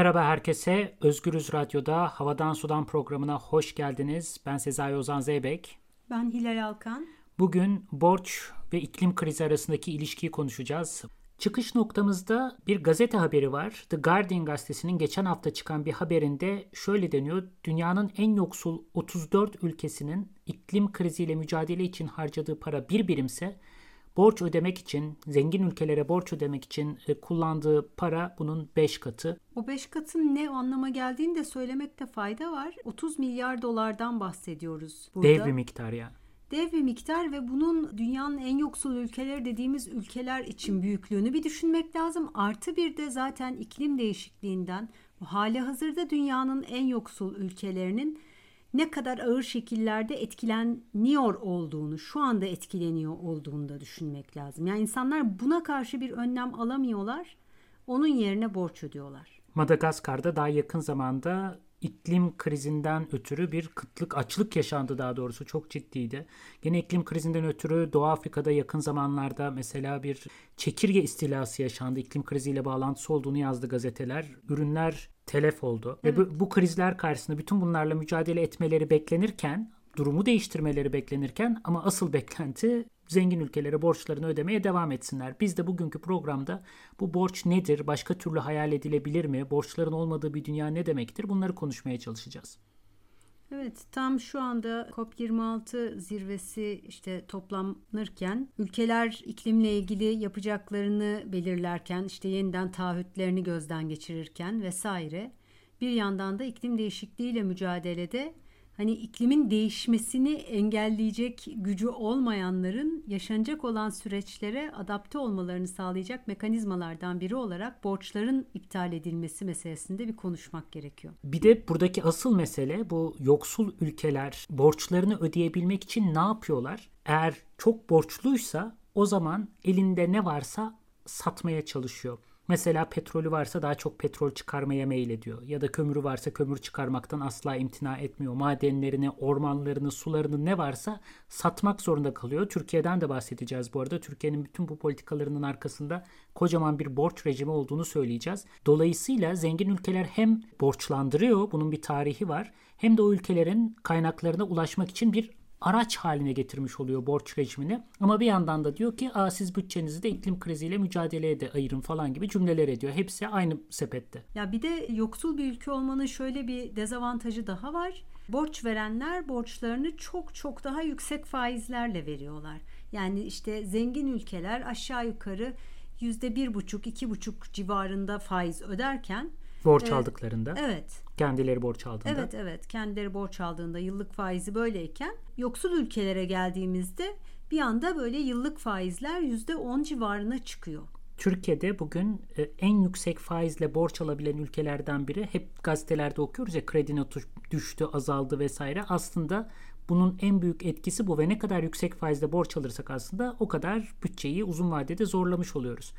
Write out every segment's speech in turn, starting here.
Merhaba herkese. Özgürüz Radyo'da Havadan Sudan programına hoş geldiniz. Ben Sezai Ozan Zeybek. Ben Hilal Alkan. Bugün borç ve iklim krizi arasındaki ilişkiyi konuşacağız. Çıkış noktamızda bir gazete haberi var. The Guardian gazetesinin geçen hafta çıkan bir haberinde şöyle deniyor. Dünyanın en yoksul 34 ülkesinin iklim kriziyle mücadele için harcadığı para bir birimse borç ödemek için, zengin ülkelere borç ödemek için e, kullandığı para bunun 5 katı. O 5 katın ne anlama geldiğini de söylemekte fayda var. 30 milyar dolardan bahsediyoruz burada. Dev bir miktar ya. Dev bir miktar ve bunun dünyanın en yoksul ülkeleri dediğimiz ülkeler için büyüklüğünü bir düşünmek lazım. Artı bir de zaten iklim değişikliğinden hali hazırda dünyanın en yoksul ülkelerinin ne kadar ağır şekillerde etkileniyor olduğunu, şu anda etkileniyor olduğunu da düşünmek lazım. Yani insanlar buna karşı bir önlem alamıyorlar. Onun yerine borç ödüyorlar. Madagaskar'da daha yakın zamanda iklim krizinden ötürü bir kıtlık, açlık yaşandı daha doğrusu çok ciddiydi. Gene iklim krizinden ötürü Doğu Afrika'da yakın zamanlarda mesela bir çekirge istilası yaşandı. İklim kriziyle bağlantısı olduğunu yazdı gazeteler. Ürünler telef oldu. Evet. Ve bu, bu krizler karşısında bütün bunlarla mücadele etmeleri beklenirken, durumu değiştirmeleri beklenirken ama asıl beklenti zengin ülkelere borçlarını ödemeye devam etsinler. Biz de bugünkü programda bu borç nedir, başka türlü hayal edilebilir mi, borçların olmadığı bir dünya ne demektir bunları konuşmaya çalışacağız. Evet tam şu anda COP26 zirvesi işte toplanırken ülkeler iklimle ilgili yapacaklarını belirlerken işte yeniden taahhütlerini gözden geçirirken vesaire bir yandan da iklim değişikliğiyle mücadelede hani iklimin değişmesini engelleyecek gücü olmayanların yaşanacak olan süreçlere adapte olmalarını sağlayacak mekanizmalardan biri olarak borçların iptal edilmesi meselesinde bir konuşmak gerekiyor. Bir de buradaki asıl mesele bu yoksul ülkeler borçlarını ödeyebilmek için ne yapıyorlar? Eğer çok borçluysa o zaman elinde ne varsa satmaya çalışıyor. Mesela petrolü varsa daha çok petrol çıkarmaya meylediyor. Ya da kömürü varsa kömür çıkarmaktan asla imtina etmiyor. Madenlerini, ormanlarını, sularını ne varsa satmak zorunda kalıyor. Türkiye'den de bahsedeceğiz bu arada. Türkiye'nin bütün bu politikalarının arkasında kocaman bir borç rejimi olduğunu söyleyeceğiz. Dolayısıyla zengin ülkeler hem borçlandırıyor, bunun bir tarihi var. Hem de o ülkelerin kaynaklarına ulaşmak için bir araç haline getirmiş oluyor borç rejimini. Ama bir yandan da diyor ki Aa, siz bütçenizi de iklim kriziyle mücadeleye de ayırın falan gibi cümleler ediyor. Hepsi aynı sepette. Ya bir de yoksul bir ülke olmanın şöyle bir dezavantajı daha var. Borç verenler borçlarını çok çok daha yüksek faizlerle veriyorlar. Yani işte zengin ülkeler aşağı yukarı yüzde bir buçuk iki buçuk civarında faiz öderken Borç evet. aldıklarında. Evet. Kendileri borç aldığında. Evet evet kendileri borç aldığında yıllık faizi böyleyken yoksul ülkelere geldiğimizde bir anda böyle yıllık faizler yüzde on civarına çıkıyor. Türkiye'de bugün e, en yüksek faizle borç alabilen ülkelerden biri. Hep gazetelerde okuyoruz ya kredi notu düştü, azaldı vesaire. Aslında bunun en büyük etkisi bu ve ne kadar yüksek faizle borç alırsak aslında o kadar bütçeyi uzun vadede zorlamış oluyoruz.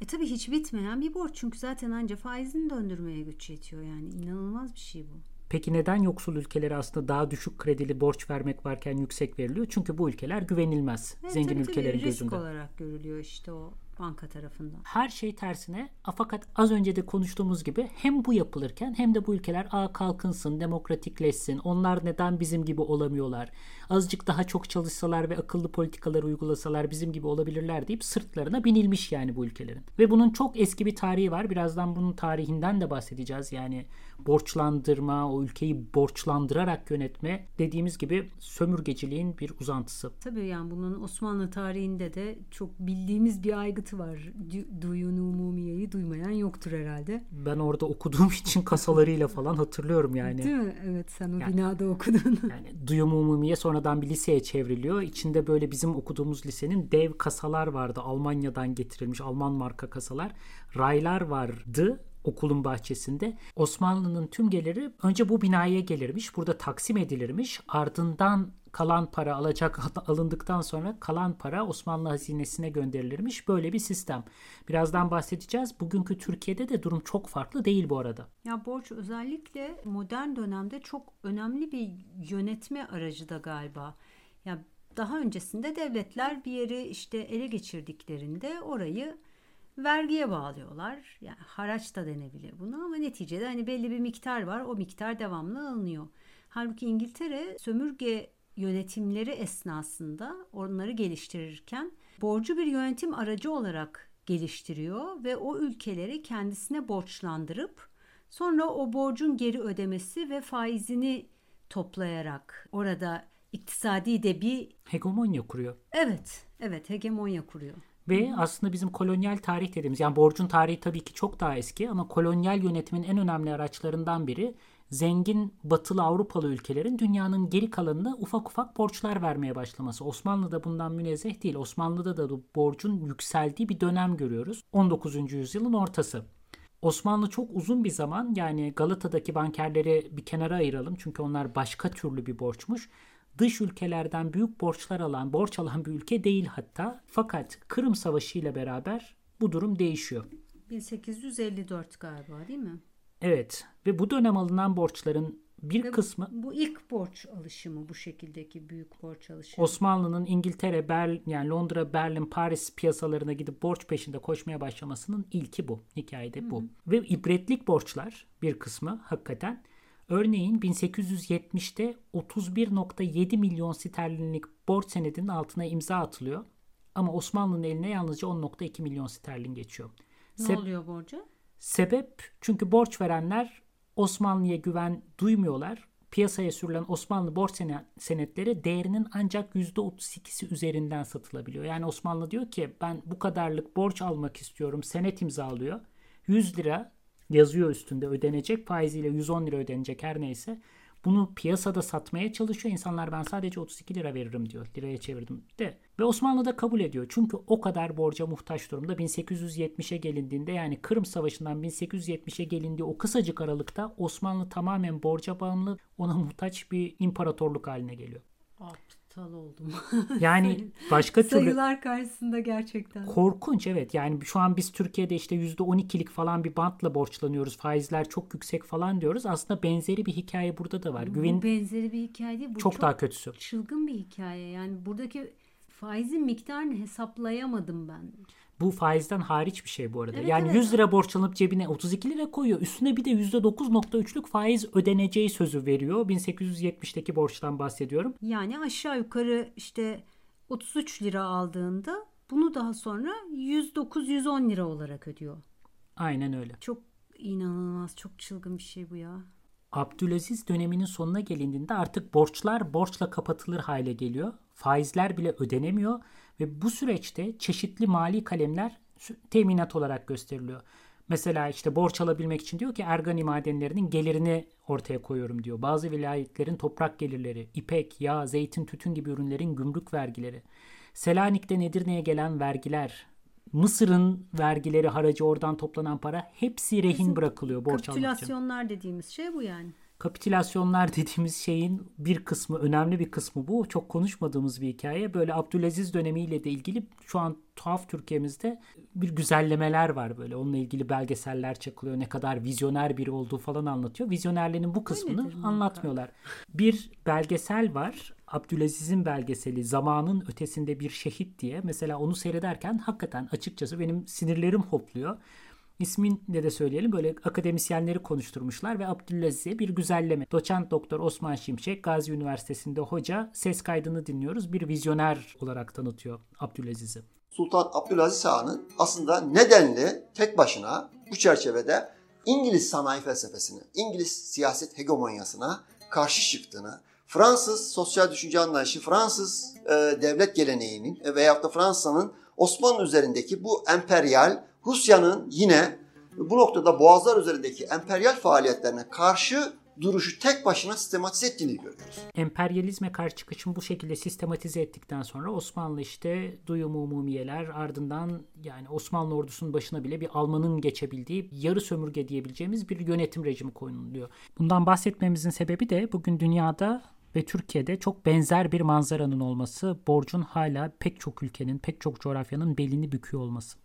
E tabii hiç bitmeyen bir borç çünkü zaten anca faizini döndürmeye güç yetiyor yani inanılmaz bir şey bu. Peki neden yoksul ülkelere aslında daha düşük kredili borç vermek varken yüksek veriliyor? Çünkü bu ülkeler güvenilmez. Evet, zengin tabii, ülkelerin tabii, gözünde. Risk olarak görülüyor işte o banka tarafından. Her şey tersine fakat az önce de konuştuğumuz gibi hem bu yapılırken hem de bu ülkeler a kalkınsın, demokratikleşsin. Onlar neden bizim gibi olamıyorlar? Azıcık daha çok çalışsalar ve akıllı politikalar uygulasalar bizim gibi olabilirler deyip sırtlarına binilmiş yani bu ülkelerin. Ve bunun çok eski bir tarihi var. Birazdan bunun tarihinden de bahsedeceğiz. Yani borçlandırma, o ülkeyi borçlandırarak yönetme dediğimiz gibi sömürgeciliğin bir uzantısı. Tabii yani bunun Osmanlı tarihinde de çok bildiğimiz bir aygıtı var. Duyun umumiyeyi duymayan yoktur herhalde. Ben orada okuduğum için kasalarıyla falan hatırlıyorum yani. Değil mi? Evet sen o yani, binada okudun. yani duyum umumiye sonradan bir liseye çevriliyor. İçinde böyle bizim okuduğumuz lisenin dev kasalar vardı. Almanya'dan getirilmiş Alman marka kasalar. Raylar vardı okulun bahçesinde. Osmanlı'nın tüm geliri önce bu binaya gelirmiş. Burada taksim edilirmiş. Ardından kalan para alacak alındıktan sonra kalan para Osmanlı hazinesine gönderilirmiş. Böyle bir sistem. Birazdan bahsedeceğiz. Bugünkü Türkiye'de de durum çok farklı değil bu arada. Ya borç özellikle modern dönemde çok önemli bir yönetme aracı da galiba. Ya daha öncesinde devletler bir yeri işte ele geçirdiklerinde orayı vergiye bağlıyorlar. Yani haraç da denebilir buna ama neticede hani belli bir miktar var. O miktar devamlı alınıyor. Halbuki İngiltere sömürge yönetimleri esnasında onları geliştirirken borcu bir yönetim aracı olarak geliştiriyor ve o ülkeleri kendisine borçlandırıp sonra o borcun geri ödemesi ve faizini toplayarak orada iktisadi de bir hegemonya kuruyor. Evet, evet hegemonya kuruyor. Ve aslında bizim kolonyal tarih dediğimiz yani borcun tarihi tabii ki çok daha eski ama kolonyal yönetimin en önemli araçlarından biri zengin batılı Avrupalı ülkelerin dünyanın geri kalanına ufak ufak borçlar vermeye başlaması. Osmanlı da bundan münezzeh değil. Osmanlı'da da borcun yükseldiği bir dönem görüyoruz. 19. yüzyılın ortası. Osmanlı çok uzun bir zaman yani Galata'daki bankerleri bir kenara ayıralım çünkü onlar başka türlü bir borçmuş. Dış ülkelerden büyük borçlar alan, borç alan bir ülke değil hatta. Fakat Kırım Savaşı ile beraber bu durum değişiyor. 1854 galiba değil mi? Evet ve bu dönem alınan borçların bir ve kısmı bu ilk borç alışımı bu şekildeki büyük borç alışımı. Osmanlı'nın İngiltere, Berlin yani Londra, Berlin, Paris piyasalarına gidip borç peşinde koşmaya başlamasının ilki bu. Hikayede bu. Hı. Ve ibretlik borçlar bir kısmı hakikaten. Örneğin 1870'te 31.7 milyon sterlinlik borç senedinin altına imza atılıyor. Ama Osmanlı'nın eline yalnızca 10.2 milyon sterlin geçiyor. Ne Se- oluyor borca? Sebep çünkü borç verenler Osmanlı'ya güven duymuyorlar. Piyasaya sürülen Osmanlı borç senetleri değerinin ancak %32'si üzerinden satılabiliyor. Yani Osmanlı diyor ki ben bu kadarlık borç almak istiyorum. Senet imzalıyor. 100 lira yazıyor üstünde ödenecek faiziyle 110 lira ödenecek her neyse. Bunu piyasada satmaya çalışıyor. İnsanlar ben sadece 32 lira veririm diyor. Liraya çevirdim de. Ve Osmanlı da kabul ediyor. Çünkü o kadar borca muhtaç durumda. 1870'e gelindiğinde yani Kırım Savaşı'ndan 1870'e gelindiği o kısacık aralıkta Osmanlı tamamen borca bağımlı ona muhtaç bir imparatorluk haline geliyor. Aptal oldum. Yani başka türlü... Sayılar karşısında gerçekten. Korkunç evet. Yani şu an biz Türkiye'de işte %12'lik falan bir bantla borçlanıyoruz. Faizler çok yüksek falan diyoruz. Aslında benzeri bir hikaye burada da var. Bu Güven... benzeri bir hikaye değil. Bu çok, çok daha kötüsü. Çılgın bir hikaye. Yani buradaki faizin miktarını hesaplayamadım ben. Bu faizden hariç bir şey bu arada. Evet, yani evet. 100 lira borçlanıp cebine 32 lira koyuyor. Üstüne bir de %9.3'lük faiz ödeneceği sözü veriyor. 1870'teki borçtan bahsediyorum. Yani aşağı yukarı işte 33 lira aldığında bunu daha sonra 109-110 lira olarak ödüyor. Aynen öyle. Çok inanılmaz, çok çılgın bir şey bu ya. Abdülaziz döneminin sonuna gelindiğinde artık borçlar borçla kapatılır hale geliyor. Faizler bile ödenemiyor ve bu süreçte çeşitli mali kalemler teminat olarak gösteriliyor. Mesela işte borç alabilmek için diyor ki Ergani madenlerinin gelirini ortaya koyuyorum diyor. Bazı vilayetlerin toprak gelirleri, ipek, yağ, zeytin, tütün gibi ürünlerin gümrük vergileri. Selanik'ten Edirne'ye gelen vergiler, Mısır'ın vergileri, haracı oradan toplanan para hepsi rehin Bizim bırakılıyor borç almak için. Kapitülasyonlar dediğimiz şey bu yani. Kapitülasyonlar dediğimiz şeyin bir kısmı, önemli bir kısmı bu. Çok konuşmadığımız bir hikaye. Böyle Abdülaziz dönemiyle de ilgili şu an tuhaf Türkiye'mizde bir güzellemeler var böyle. Onunla ilgili belgeseller çakılıyor. Ne kadar vizyoner biri olduğu falan anlatıyor. Vizyonerliğinin bu kısmını Öyledir, anlatmıyorlar. Bir belgesel var. Abdülaziz'in belgeseli Zamanın Ötesinde Bir Şehit diye. Mesela onu seyrederken hakikaten açıkçası benim sinirlerim hopluyor. İsmin de de söyleyelim böyle akademisyenleri konuşturmuşlar ve Abdülaziz'e bir güzelleme. Doçent Doktor Osman Şimşek Gazi Üniversitesi'nde hoca ses kaydını dinliyoruz. Bir vizyoner olarak tanıtıyor Abdülaziz'i. Sultan Abdülaziz Han'ın aslında nedenli tek başına bu çerçevede İngiliz sanayi felsefesini, İngiliz siyaset hegemonyasına karşı çıktığını, Fransız sosyal düşünce anlayışı, Fransız e, devlet geleneğinin e, veyahut da Fransa'nın Osmanlı üzerindeki bu emperyal Rusya'nın yine bu noktada boğazlar üzerindeki emperyal faaliyetlerine karşı duruşu tek başına sistematize ettiğini görüyoruz. Emperyalizme karşı çıkışını bu şekilde sistematize ettikten sonra Osmanlı işte duyum umumiyeler ardından yani Osmanlı ordusunun başına bile bir Alman'ın geçebildiği yarı sömürge diyebileceğimiz bir yönetim rejimi konuluyor. Bundan bahsetmemizin sebebi de bugün dünyada ve Türkiye'de çok benzer bir manzaranın olması, borcun hala pek çok ülkenin, pek çok coğrafyanın belini büküyor olması.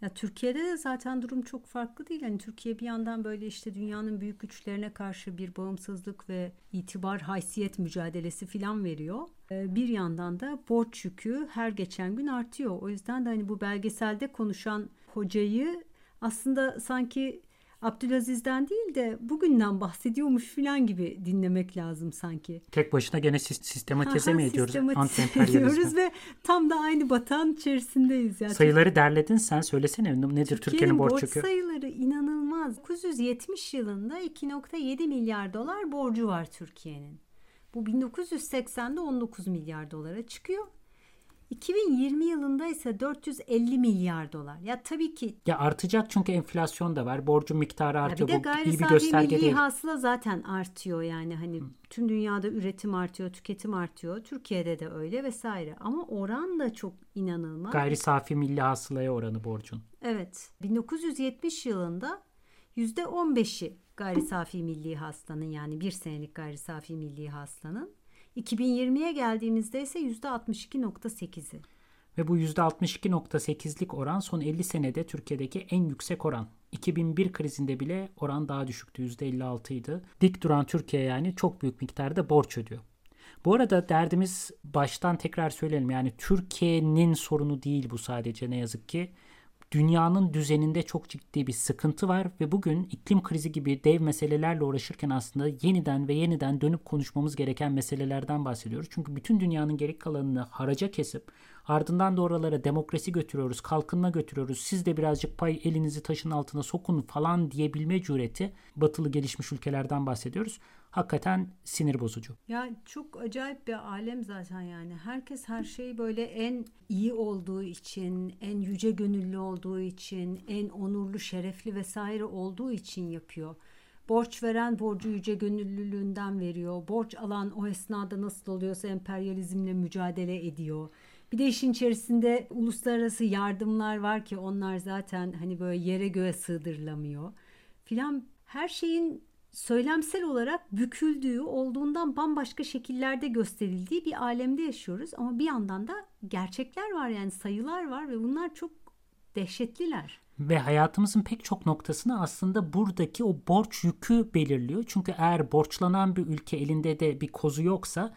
Ya Türkiye'de de zaten durum çok farklı değil. Yani Türkiye bir yandan böyle işte dünyanın büyük güçlerine karşı bir bağımsızlık ve itibar haysiyet mücadelesi filan veriyor. Ee, bir yandan da borç yükü her geçen gün artıyor. O yüzden de hani bu belgeselde konuşan hocayı aslında sanki Abdülaziz'den değil de bugünden bahsediyormuş falan gibi dinlemek lazım sanki. Tek başına gene sistematize mi ediyoruz? Sistematize ediyoruz ve tam da aynı batan içerisindeyiz. Yani. Sayıları derledin sen söylesene nedir Türkiye'nin, Türkiye'nin borç yükü? sayıları inanılmaz. 970 yılında 2.7 milyar dolar borcu var Türkiye'nin. Bu 1980'de 19 milyar dolara çıkıyor. 2020 yılında ise 450 milyar dolar. Ya tabii ki ya artacak çünkü enflasyon da var. Borcun miktarı artıyor. Ya bir de gayri Bu iyi bir gösterge milli değil. hasıla zaten artıyor yani hani Hı. tüm dünyada üretim artıyor, tüketim artıyor. Türkiye'de de öyle vesaire. Ama oran da çok inanılmaz. Gayri safi milli hasılaya oranı borcun. Evet. 1970 yılında %15'i gayri safi milli hastanın yani bir senelik gayri safi milli hastanın 2020'ye geldiğimizde ise %62.8'i. Ve bu %62.8'lik oran son 50 senede Türkiye'deki en yüksek oran. 2001 krizinde bile oran daha düşüktü %56 idi. Dik duran Türkiye yani çok büyük miktarda borç ödüyor. Bu arada derdimiz baştan tekrar söyleyelim yani Türkiye'nin sorunu değil bu sadece ne yazık ki dünyanın düzeninde çok ciddi bir sıkıntı var ve bugün iklim krizi gibi dev meselelerle uğraşırken aslında yeniden ve yeniden dönüp konuşmamız gereken meselelerden bahsediyoruz. Çünkü bütün dünyanın geri kalanını haraca kesip ardından da oralara demokrasi götürüyoruz, kalkınma götürüyoruz. Siz de birazcık pay elinizi taşın altına sokun falan diyebilme cüreti batılı gelişmiş ülkelerden bahsediyoruz hakikaten sinir bozucu. Ya çok acayip bir alem zaten yani. Herkes her şeyi böyle en iyi olduğu için, en yüce gönüllü olduğu için, en onurlu, şerefli vesaire olduğu için yapıyor. Borç veren borcu yüce gönüllülüğünden veriyor. Borç alan o esnada nasıl oluyorsa emperyalizmle mücadele ediyor. Bir de işin içerisinde uluslararası yardımlar var ki onlar zaten hani böyle yere göğe sığdırılamıyor filan. Her şeyin söylemsel olarak büküldüğü, olduğundan bambaşka şekillerde gösterildiği bir alemde yaşıyoruz. Ama bir yandan da gerçekler var yani sayılar var ve bunlar çok dehşetliler. Ve hayatımızın pek çok noktasını aslında buradaki o borç yükü belirliyor. Çünkü eğer borçlanan bir ülke elinde de bir kozu yoksa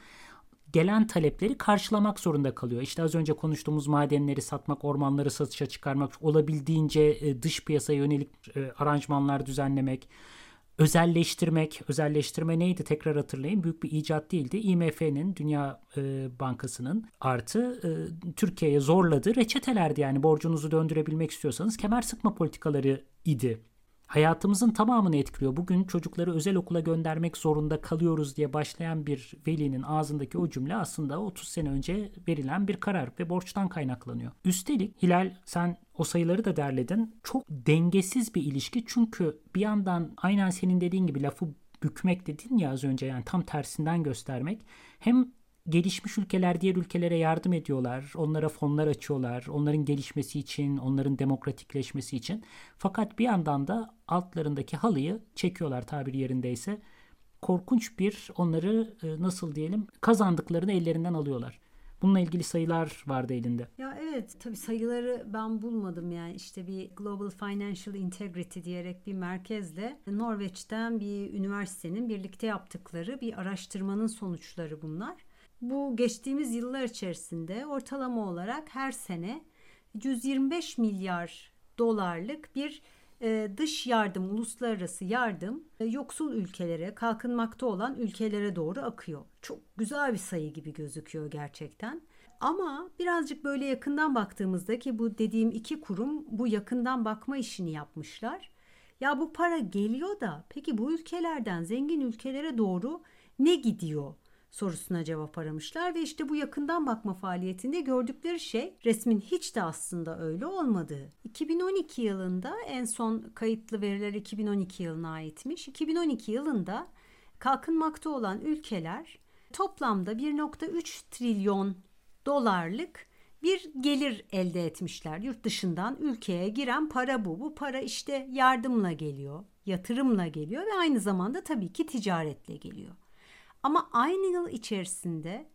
gelen talepleri karşılamak zorunda kalıyor. İşte az önce konuştuğumuz madenleri satmak, ormanları satışa çıkarmak, olabildiğince e, dış piyasaya yönelik e, aranjmanlar düzenlemek, özelleştirmek, özelleştirme neydi? Tekrar hatırlayın. Büyük bir icat değildi. IMF'nin, Dünya e, Bankası'nın artı e, Türkiye'ye zorladığı reçetelerdi. Yani borcunuzu döndürebilmek istiyorsanız kemer sıkma politikaları idi hayatımızın tamamını etkiliyor. Bugün çocukları özel okula göndermek zorunda kalıyoruz diye başlayan bir velinin ağzındaki o cümle aslında 30 sene önce verilen bir karar ve borçtan kaynaklanıyor. Üstelik Hilal sen o sayıları da derledin. Çok dengesiz bir ilişki çünkü bir yandan aynen senin dediğin gibi lafı bükmek dedin ya az önce yani tam tersinden göstermek. Hem gelişmiş ülkeler diğer ülkelere yardım ediyorlar. Onlara fonlar açıyorlar. Onların gelişmesi için, onların demokratikleşmesi için. Fakat bir yandan da altlarındaki halıyı çekiyorlar tabiri yerindeyse. Korkunç bir onları e, nasıl diyelim kazandıklarını ellerinden alıyorlar. Bununla ilgili sayılar vardı elinde. Ya evet tabii sayıları ben bulmadım yani işte bir Global Financial Integrity diyerek bir merkezle Norveç'ten bir üniversitenin birlikte yaptıkları bir araştırmanın sonuçları bunlar. Bu geçtiğimiz yıllar içerisinde ortalama olarak her sene 125 milyar dolarlık bir e, dış yardım, uluslararası yardım e, yoksul ülkelere, kalkınmakta olan ülkelere doğru akıyor. Çok güzel bir sayı gibi gözüküyor gerçekten. Ama birazcık böyle yakından baktığımızda ki bu dediğim iki kurum bu yakından bakma işini yapmışlar. Ya bu para geliyor da peki bu ülkelerden zengin ülkelere doğru ne gidiyor? Sorusuna cevap aramışlar ve işte bu yakından bakma faaliyetinde gördükleri şey resmin hiç de aslında öyle olmadığı. 2012 yılında en son kayıtlı veriler 2012 yılına aitmiş. 2012 yılında kalkınmakta olan ülkeler toplamda 1.3 trilyon dolarlık bir gelir elde etmişler. Yurt dışından ülkeye giren para bu. Bu para işte yardımla geliyor, yatırımla geliyor ve aynı zamanda tabii ki ticaretle geliyor. Ama aynı yıl içerisinde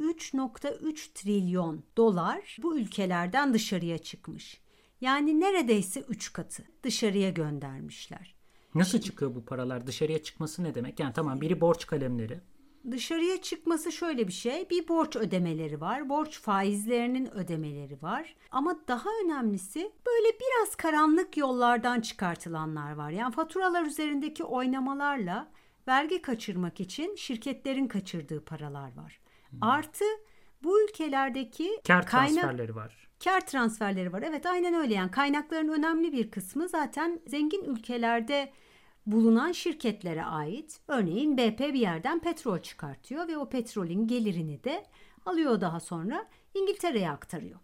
3.3 trilyon dolar bu ülkelerden dışarıya çıkmış. Yani neredeyse 3 katı dışarıya göndermişler. Nasıl çıkıyor bu paralar? Dışarıya çıkması ne demek? Yani tamam biri borç kalemleri. Dışarıya çıkması şöyle bir şey. Bir borç ödemeleri var. Borç faizlerinin ödemeleri var. Ama daha önemlisi böyle biraz karanlık yollardan çıkartılanlar var. Yani faturalar üzerindeki oynamalarla vergi kaçırmak için şirketlerin kaçırdığı paralar var. Artı bu ülkelerdeki Kar kaynak transferleri var. kar transferleri var. Evet aynen öyle yani kaynakların önemli bir kısmı zaten zengin ülkelerde bulunan şirketlere ait. Örneğin BP bir yerden petrol çıkartıyor ve o petrolün gelirini de alıyor daha sonra İngiltere'ye aktarıyor.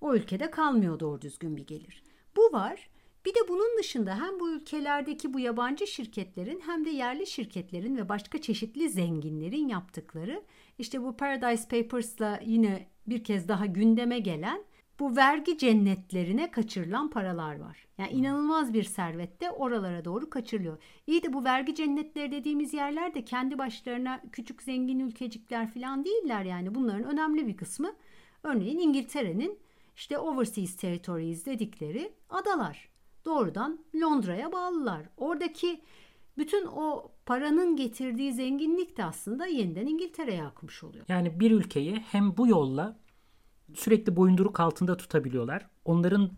O ülkede kalmıyor doğru düzgün bir gelir. Bu var. Bir de bunun dışında hem bu ülkelerdeki bu yabancı şirketlerin hem de yerli şirketlerin ve başka çeşitli zenginlerin yaptıkları işte bu Paradise Papers'la yine bir kez daha gündeme gelen bu vergi cennetlerine kaçırılan paralar var. Yani inanılmaz bir servet de oralara doğru kaçırılıyor. İyi de bu vergi cennetleri dediğimiz yerler de kendi başlarına küçük zengin ülkecikler falan değiller yani. Bunların önemli bir kısmı örneğin İngiltere'nin işte overseas territories dedikleri adalar. Doğrudan Londra'ya bağlılar. Oradaki bütün o paranın getirdiği zenginlik de aslında yeniden İngiltere'ye akmış oluyor. Yani bir ülkeyi hem bu yolla sürekli boyunduruk altında tutabiliyorlar. Onların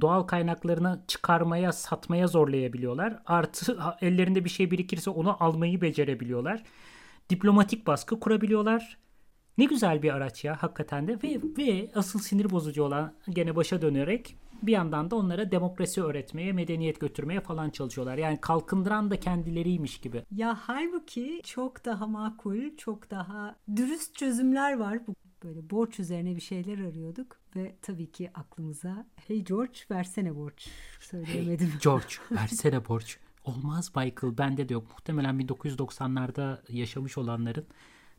doğal kaynaklarını çıkarmaya, satmaya zorlayabiliyorlar. Artı ellerinde bir şey birikirse onu almayı becerebiliyorlar. Diplomatik baskı kurabiliyorlar. Ne güzel bir araç ya hakikaten de ve, ve asıl sinir bozucu olan gene başa dönerek bir yandan da onlara demokrasi öğretmeye, medeniyet götürmeye falan çalışıyorlar. Yani kalkındıran da kendileriymiş gibi. Ya halbuki çok daha makul, çok daha dürüst çözümler var. Bu böyle borç üzerine bir şeyler arıyorduk ve tabii ki aklımıza hey George versene borç söyleyemedim. George versene borç. Olmaz Michael bende de yok. Muhtemelen 1990'larda yaşamış olanların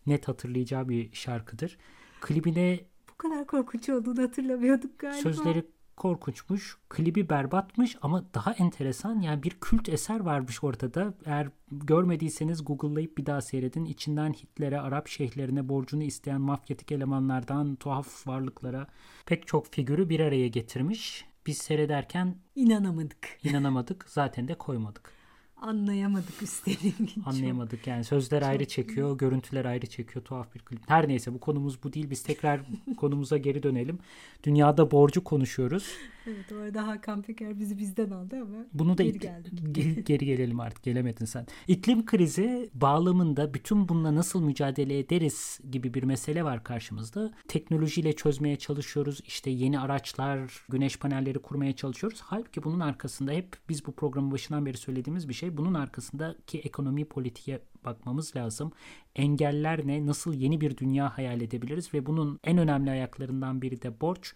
net hatırlayacağı bir şarkıdır. Klibine Bu kadar korkunç olduğunu hatırlamıyorduk galiba. sözleri korkunçmuş, klibi berbatmış ama daha enteresan yani bir kült eser varmış ortada. Eğer görmediyseniz Google'layıp bir daha seyredin. İçinden Hitler'e, Arap şeyhlerine borcunu isteyen mafyatik elemanlardan tuhaf varlıklara pek çok figürü bir araya getirmiş. Biz seyrederken İnanamadık. inanamadık. Zaten de koymadık. Anlayamadık üstelik. Anlayamadık yani. Sözler ayrı çekiyor, görüntüler ayrı çekiyor. Tuhaf bir klip. Her neyse bu konumuz bu değil. Biz tekrar konumuza geri dönelim. Dünyada borcu konuşuyoruz. Evet orada Hakan Peker bizi bizden aldı ama Bunu da geri ik- geldik. ge- geri gelelim artık. Gelemedin sen. İklim krizi bağlamında bütün bununla nasıl mücadele ederiz gibi bir mesele var karşımızda. Teknolojiyle çözmeye çalışıyoruz. İşte yeni araçlar, güneş panelleri kurmaya çalışıyoruz. Halbuki bunun arkasında hep biz bu programın başından beri söylediğimiz bir şey. Bunun arkasındaki ekonomi politiğe bakmamız lazım. Engeller ne? Nasıl yeni bir dünya hayal edebiliriz? Ve bunun en önemli ayaklarından biri de borç.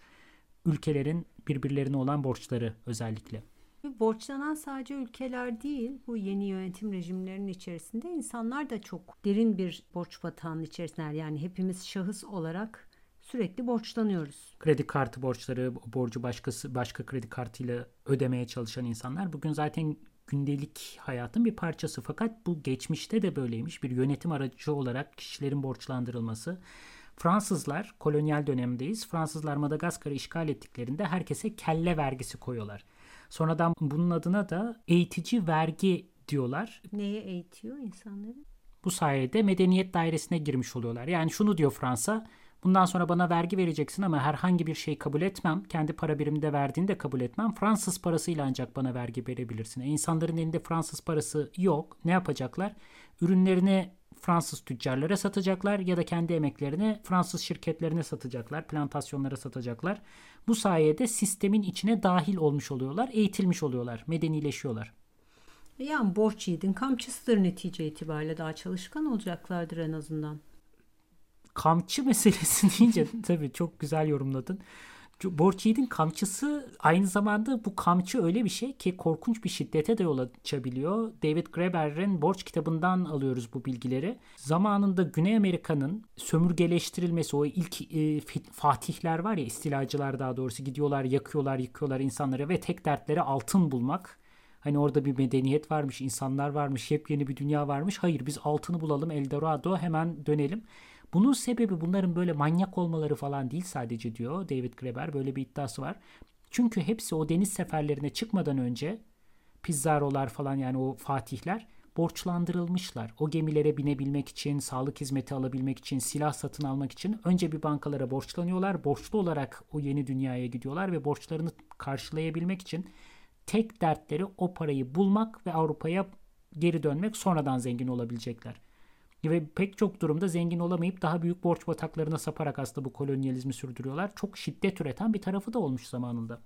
Ülkelerin birbirlerine olan borçları özellikle. Borçlanan sadece ülkeler değil, bu yeni yönetim rejimlerinin içerisinde insanlar da çok derin bir borç batağının içerisindeler. Yani hepimiz şahıs olarak sürekli borçlanıyoruz. kredi kartı borçları, borcu başkası başka kredi kartıyla ödemeye çalışan insanlar bugün zaten gündelik hayatın bir parçası. Fakat bu geçmişte de böyleymiş. Bir yönetim aracı olarak kişilerin borçlandırılması. Fransızlar kolonyal dönemdeyiz. Fransızlar Madagaskar'ı işgal ettiklerinde herkese kelle vergisi koyuyorlar. Sonradan bunun adına da eğitici vergi diyorlar. Neye eğitiyor insanları? Bu sayede medeniyet dairesine girmiş oluyorlar. Yani şunu diyor Fransa, bundan sonra bana vergi vereceksin ama herhangi bir şey kabul etmem. Kendi para biriminde verdiğini de kabul etmem. Fransız parasıyla ancak bana vergi verebilirsin. E, insanların elinde Fransız parası yok. Ne yapacaklar? Ürünlerini Fransız tüccarlara satacaklar ya da kendi emeklerini Fransız şirketlerine satacaklar, plantasyonlara satacaklar. Bu sayede sistemin içine dahil olmuş oluyorlar, eğitilmiş oluyorlar, medenileşiyorlar. Yani borç yiğidin kamçısıdır netice itibariyle daha çalışkan olacaklardır en azından. kamçı meselesi deyince tabii çok güzel yorumladın. Borç kamçısı aynı zamanda bu kamçı öyle bir şey ki korkunç bir şiddete de yol açabiliyor. David Graeber'in Borç kitabından alıyoruz bu bilgileri. Zamanında Güney Amerika'nın sömürgeleştirilmesi o ilk e, fatihler var ya istilacılar daha doğrusu gidiyorlar yakıyorlar yıkıyorlar insanları ve tek dertleri altın bulmak. Hani orada bir medeniyet varmış, insanlar varmış, yepyeni bir dünya varmış. Hayır biz altını bulalım Eldorado hemen dönelim. Bunun sebebi bunların böyle manyak olmaları falan değil sadece diyor David Graeber. Böyle bir iddiası var. Çünkü hepsi o deniz seferlerine çıkmadan önce Pizarrolar falan yani o fatihler borçlandırılmışlar. O gemilere binebilmek için, sağlık hizmeti alabilmek için, silah satın almak için önce bir bankalara borçlanıyorlar. Borçlu olarak o yeni dünyaya gidiyorlar ve borçlarını karşılayabilmek için tek dertleri o parayı bulmak ve Avrupa'ya geri dönmek sonradan zengin olabilecekler. Ve pek çok durumda zengin olamayıp daha büyük borç bataklarına saparak aslında bu kolonyalizmi sürdürüyorlar. Çok şiddet üreten bir tarafı da olmuş zamanında.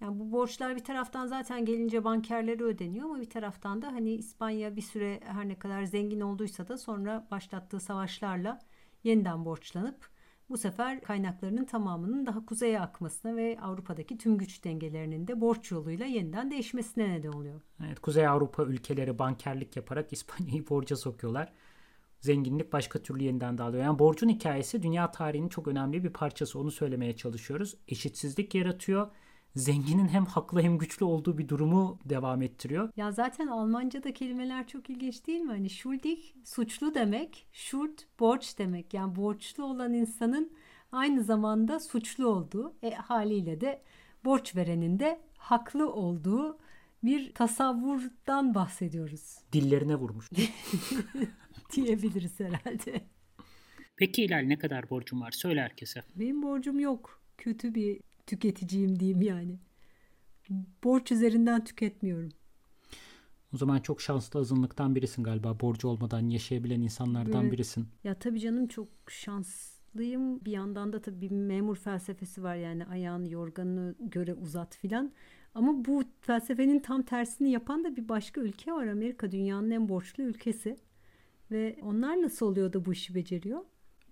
Yani bu borçlar bir taraftan zaten gelince bankerlere ödeniyor ama bir taraftan da hani İspanya bir süre her ne kadar zengin olduysa da sonra başlattığı savaşlarla yeniden borçlanıp bu sefer kaynaklarının tamamının daha kuzeye akmasına ve Avrupa'daki tüm güç dengelerinin de borç yoluyla yeniden değişmesine neden oluyor. Evet, Kuzey Avrupa ülkeleri bankerlik yaparak İspanya'yı borca sokuyorlar. Zenginlik başka türlü yeniden dağılıyor. Yani borcun hikayesi dünya tarihinin çok önemli bir parçası. Onu söylemeye çalışıyoruz. Eşitsizlik yaratıyor zenginin hem haklı hem güçlü olduğu bir durumu devam ettiriyor. Ya zaten Almanca'da kelimeler çok ilginç değil mi? Hani schuldig suçlu demek, schuld borç demek. Yani borçlu olan insanın aynı zamanda suçlu olduğu, e, haliyle de borç verenin de haklı olduğu bir tasavvurdan bahsediyoruz. Dillerine vurmuş. Diyebiliriz herhalde. Peki Hilal ne kadar borcum var? Söyle herkese. Benim borcum yok. Kötü bir tüketiciyim diyeyim yani. Borç üzerinden tüketmiyorum. O zaman çok şanslı azınlıktan birisin galiba. Borcu olmadan yaşayabilen insanlardan evet. birisin. Ya tabii canım çok şanslıyım. Bir yandan da tabii bir memur felsefesi var yani ayağını yorganını göre uzat filan. Ama bu felsefenin tam tersini yapan da bir başka ülke var. Amerika dünyanın en borçlu ülkesi. Ve onlar nasıl oluyor da bu işi beceriyor?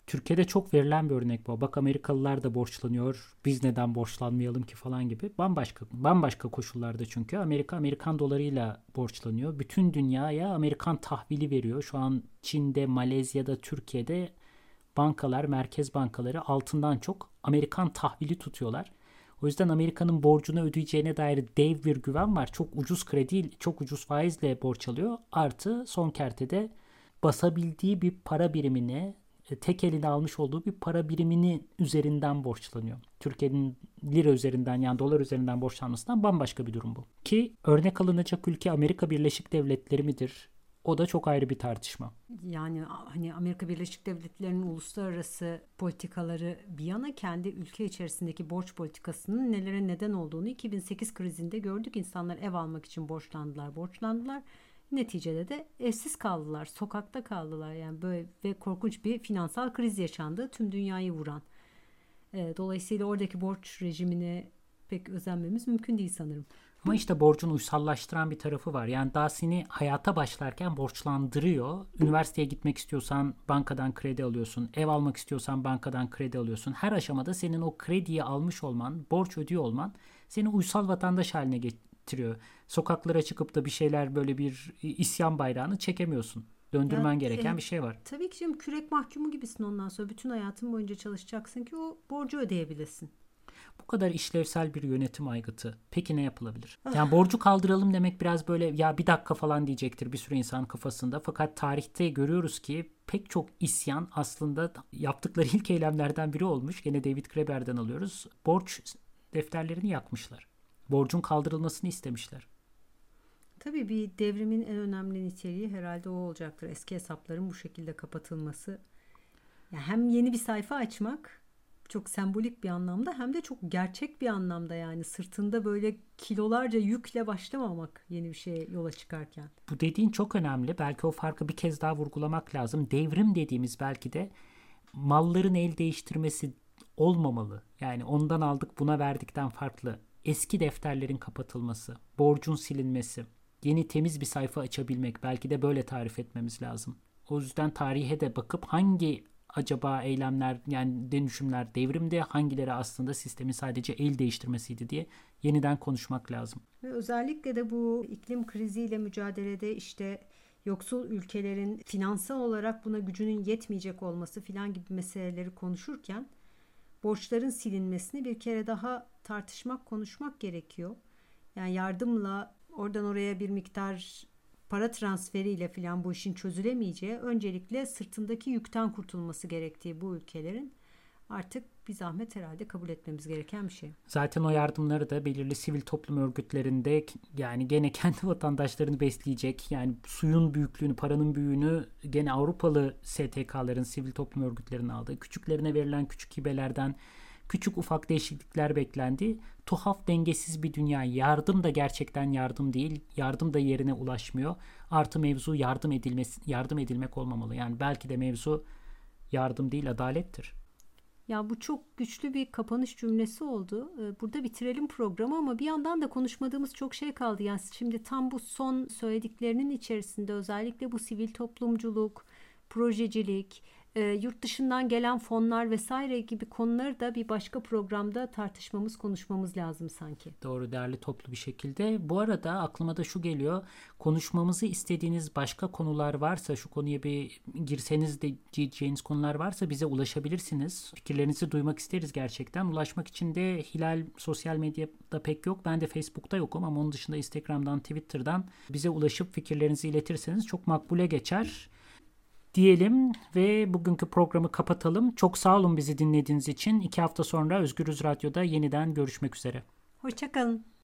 Türkiye'de çok verilen bir örnek bu. Bak Amerikalılar da borçlanıyor. Biz neden borçlanmayalım ki falan gibi. Bambaşka bambaşka koşullarda çünkü Amerika Amerikan dolarıyla borçlanıyor. Bütün dünyaya Amerikan tahvili veriyor. Şu an Çin'de, Malezya'da, Türkiye'de bankalar, merkez bankaları altından çok Amerikan tahvili tutuyorlar. O yüzden Amerika'nın borcunu ödeyeceğine dair dev bir güven var. Çok ucuz kredi, çok ucuz faizle borç alıyor. Artı son kertede basabildiği bir para birimini e, tek eline almış olduğu bir para birimini üzerinden borçlanıyor. Türkiye'nin lira üzerinden yani dolar üzerinden borçlanmasından bambaşka bir durum bu. Ki örnek alınacak ülke Amerika Birleşik Devletleri midir? O da çok ayrı bir tartışma. Yani hani Amerika Birleşik Devletleri'nin uluslararası politikaları bir yana kendi ülke içerisindeki borç politikasının nelere neden olduğunu 2008 krizinde gördük. İnsanlar ev almak için borçlandılar, borçlandılar Neticede de evsiz kaldılar, sokakta kaldılar. Yani böyle ve korkunç bir finansal kriz yaşandı. Tüm dünyayı vuran. E, dolayısıyla oradaki borç rejimine pek özenmemiz mümkün değil sanırım. Ama işte borcun uysallaştıran bir tarafı var. Yani daha seni hayata başlarken borçlandırıyor. Üniversiteye gitmek istiyorsan bankadan kredi alıyorsun. Ev almak istiyorsan bankadan kredi alıyorsun. Her aşamada senin o krediyi almış olman, borç ödüyor olman seni uysal vatandaş haline ettiriyor. Sokaklara çıkıp da bir şeyler böyle bir isyan bayrağını çekemiyorsun. Döndürmen ya, gereken e, bir şey var. Tabii ki canım kürek mahkumu gibisin ondan sonra. Bütün hayatın boyunca çalışacaksın ki o borcu ödeyebilesin. Bu kadar işlevsel bir yönetim aygıtı. Peki ne yapılabilir? Ah. Yani borcu kaldıralım demek biraz böyle ya bir dakika falan diyecektir bir sürü insan kafasında. Fakat tarihte görüyoruz ki pek çok isyan aslında yaptıkları ilk eylemlerden biri olmuş. Gene David Graeber'den alıyoruz. Borç defterlerini yakmışlar borcun kaldırılmasını istemişler. Tabii bir devrimin en önemli niteliği herhalde o olacaktır. Eski hesapların bu şekilde kapatılması. Yani hem yeni bir sayfa açmak çok sembolik bir anlamda hem de çok gerçek bir anlamda yani sırtında böyle kilolarca yükle başlamamak yeni bir şeye yola çıkarken. Bu dediğin çok önemli. Belki o farkı bir kez daha vurgulamak lazım. Devrim dediğimiz belki de malların el değiştirmesi olmamalı. Yani ondan aldık buna verdikten farklı eski defterlerin kapatılması, borcun silinmesi, yeni temiz bir sayfa açabilmek belki de böyle tarif etmemiz lazım. O yüzden tarihe de bakıp hangi acaba eylemler yani dönüşümler devrimde hangileri aslında sistemin sadece el değiştirmesiydi diye yeniden konuşmak lazım. Ve özellikle de bu iklim kriziyle mücadelede işte yoksul ülkelerin finansal olarak buna gücünün yetmeyecek olması filan gibi meseleleri konuşurken borçların silinmesini bir kere daha tartışmak, konuşmak gerekiyor. Yani yardımla oradan oraya bir miktar para transferiyle filan bu işin çözülemeyeceği öncelikle sırtındaki yükten kurtulması gerektiği bu ülkelerin artık bir zahmet herhalde kabul etmemiz gereken bir şey. Zaten o yardımları da belirli sivil toplum örgütlerinde yani gene kendi vatandaşlarını besleyecek. Yani suyun büyüklüğünü, paranın büyüğünü gene Avrupalı STK'ların, sivil toplum örgütlerinin aldığı, küçüklerine verilen küçük hibelerden küçük ufak değişiklikler beklendi. Tuhaf dengesiz bir dünya. Yardım da gerçekten yardım değil. Yardım da yerine ulaşmıyor. Artı mevzu yardım edilmesi, yardım edilmek olmamalı. Yani belki de mevzu yardım değil adalettir. Ya bu çok güçlü bir kapanış cümlesi oldu. Ee, burada bitirelim programı ama bir yandan da konuşmadığımız çok şey kaldı. Yani şimdi tam bu son söylediklerinin içerisinde özellikle bu sivil toplumculuk, projecilik, e, yurt dışından gelen fonlar vesaire gibi konuları da bir başka programda tartışmamız, konuşmamız lazım sanki. Doğru, değerli toplu bir şekilde. Bu arada aklıma da şu geliyor. Konuşmamızı istediğiniz başka konular varsa, şu konuya bir girseniz de diyeceğiniz konular varsa bize ulaşabilirsiniz. Fikirlerinizi duymak isteriz gerçekten. Ulaşmak için de Hilal sosyal medyada pek yok. Ben de Facebook'ta yokum ama onun dışında Instagram'dan, Twitter'dan bize ulaşıp fikirlerinizi iletirseniz çok makbule geçer diyelim ve bugünkü programı kapatalım. Çok sağ olun bizi dinlediğiniz için. İki hafta sonra Özgürüz Radyo'da yeniden görüşmek üzere. Hoşçakalın.